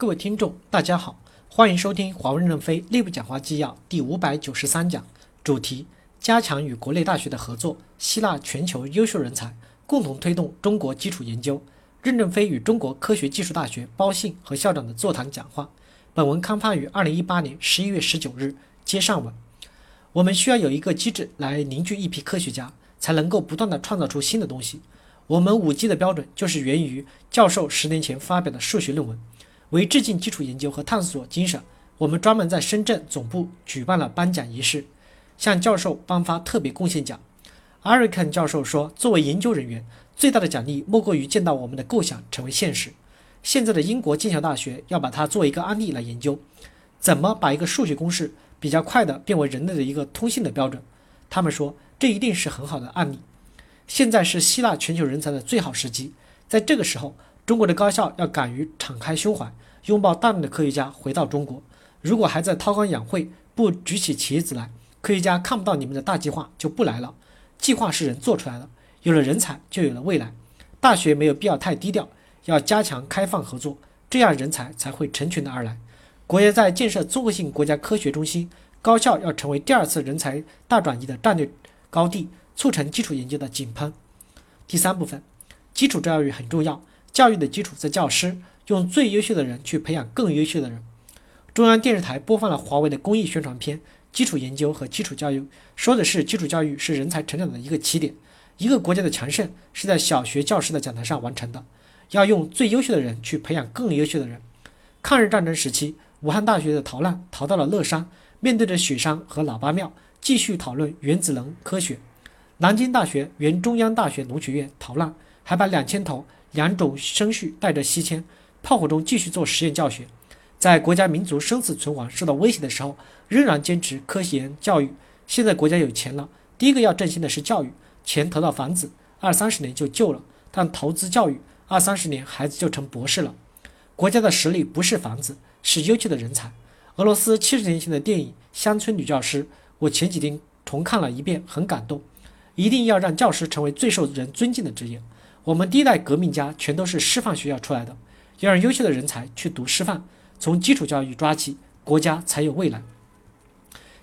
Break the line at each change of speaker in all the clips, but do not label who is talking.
各位听众，大家好，欢迎收听华为任正非内部讲话纪要第五百九十三讲，主题：加强与国内大学的合作，吸纳全球优秀人才，共同推动中国基础研究。任正非与中国科学技术大学包信和校长的座谈讲话。本文刊发于二零一八年十一月十九日。接上文，我们需要有一个机制来凝聚一批科学家，才能够不断的创造出新的东西。我们五 G 的标准就是源于教授十年前发表的数学论文。为致敬基础研究和探索精神，我们专门在深圳总部举办了颁奖仪式，向教授颁发特别贡献奖。艾瑞肯教授说：“作为研究人员，最大的奖励莫过于见到我们的构想成为现实。”现在的英国剑桥大学要把它作为一个案例来研究，怎么把一个数学公式比较快的变为人类的一个通信的标准。他们说这一定是很好的案例。现在是吸纳全球人才的最好时机，在这个时候。中国的高校要敢于敞开胸怀，拥抱大量的科学家回到中国。如果还在韬光养晦，不举起旗子来，科学家看不到你们的大计划就不来了。计划是人做出来的，有了人才就有了未来。大学没有必要太低调，要加强开放合作，这样人才才会成群的而来。国家在建设综合性国家科学中心，高校要成为第二次人才大转移的战略高地，促成基础研究的井喷。第三部分，基础教育很重要。教育的基础在教师，用最优秀的人去培养更优秀的人。中央电视台播放了华为的公益宣传片《基础研究和基础教育》，说的是基础教育是人才成长的一个起点。一个国家的强盛是在小学教师的讲台上完成的，要用最优秀的人去培养更优秀的人。抗日战争时期，武汉大学的逃难逃到了乐山，面对着雪山和喇叭庙，继续讨论原子能科学。南京大学原中央大学农学院逃难，还把两千头。两种生序带着西迁，炮火中继续做实验教学，在国家民族生死存亡受到威胁的时候，仍然坚持科研教育。现在国家有钱了，第一个要振兴的是教育，钱投到房子，二三十年就旧了；但投资教育，二三十年孩子就成博士了。国家的实力不是房子，是优秀的人才。俄罗斯七十年前的电影《乡村女教师》，我前几天重看了一遍，很感动。一定要让教师成为最受人尊敬的职业。我们第一代革命家全都是师范学校出来的，要让优秀的人才去读师范，从基础教育抓起，国家才有未来。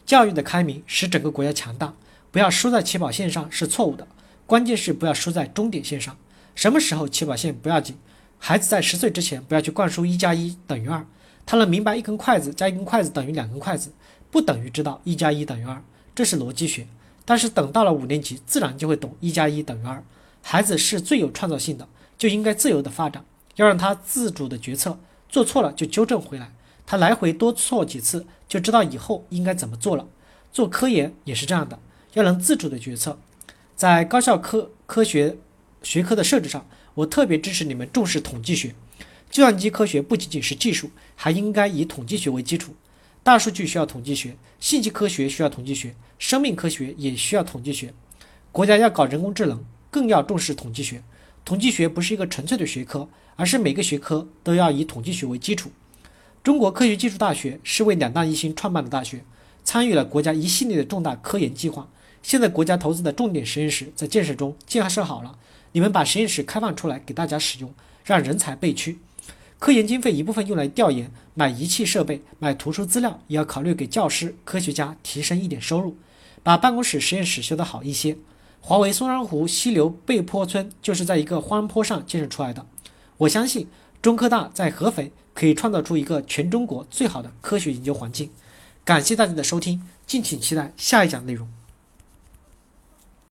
教育的开明使整个国家强大，不要输在起跑线上是错误的，关键是不要输在终点线上。什么时候起跑线不要紧，孩子在十岁之前不要去灌输一加一等于二，他能明白一根筷子加一根筷子等于两根筷子，不等于知道一加一等于二，这是逻辑学。但是等到了五年级，自然就会懂一加一等于二。孩子是最有创造性的，就应该自由的发展，要让他自主的决策，做错了就纠正回来。他来回多错几次，就知道以后应该怎么做了。做科研也是这样的，要能自主的决策。在高校科科学学科的设置上，我特别支持你们重视统计学。计算机科学不仅仅是技术，还应该以统计学为基础。大数据需要统计学，信息科学需要统计学，生命科学也需要统计学。国家要搞人工智能。更要重视统计学。统计学不是一个纯粹的学科，而是每个学科都要以统计学为基础。中国科学技术大学是为两大一星创办的大学，参与了国家一系列的重大科研计划。现在国家投资的重点实验室在建设中，建设好了，你们把实验室开放出来给大家使用，让人才辈出。科研经费一部分用来调研、买仪器设备、买图书资料，也要考虑给教师、科学家提升一点收入，把办公室、实验室修得好一些。华为松山湖溪流背坡村就是在一个荒坡上建设出来的。我相信中科大在合肥可以创造出一个全中国最好的科学研究环境。感谢大家的收听，敬请期待下一讲内容。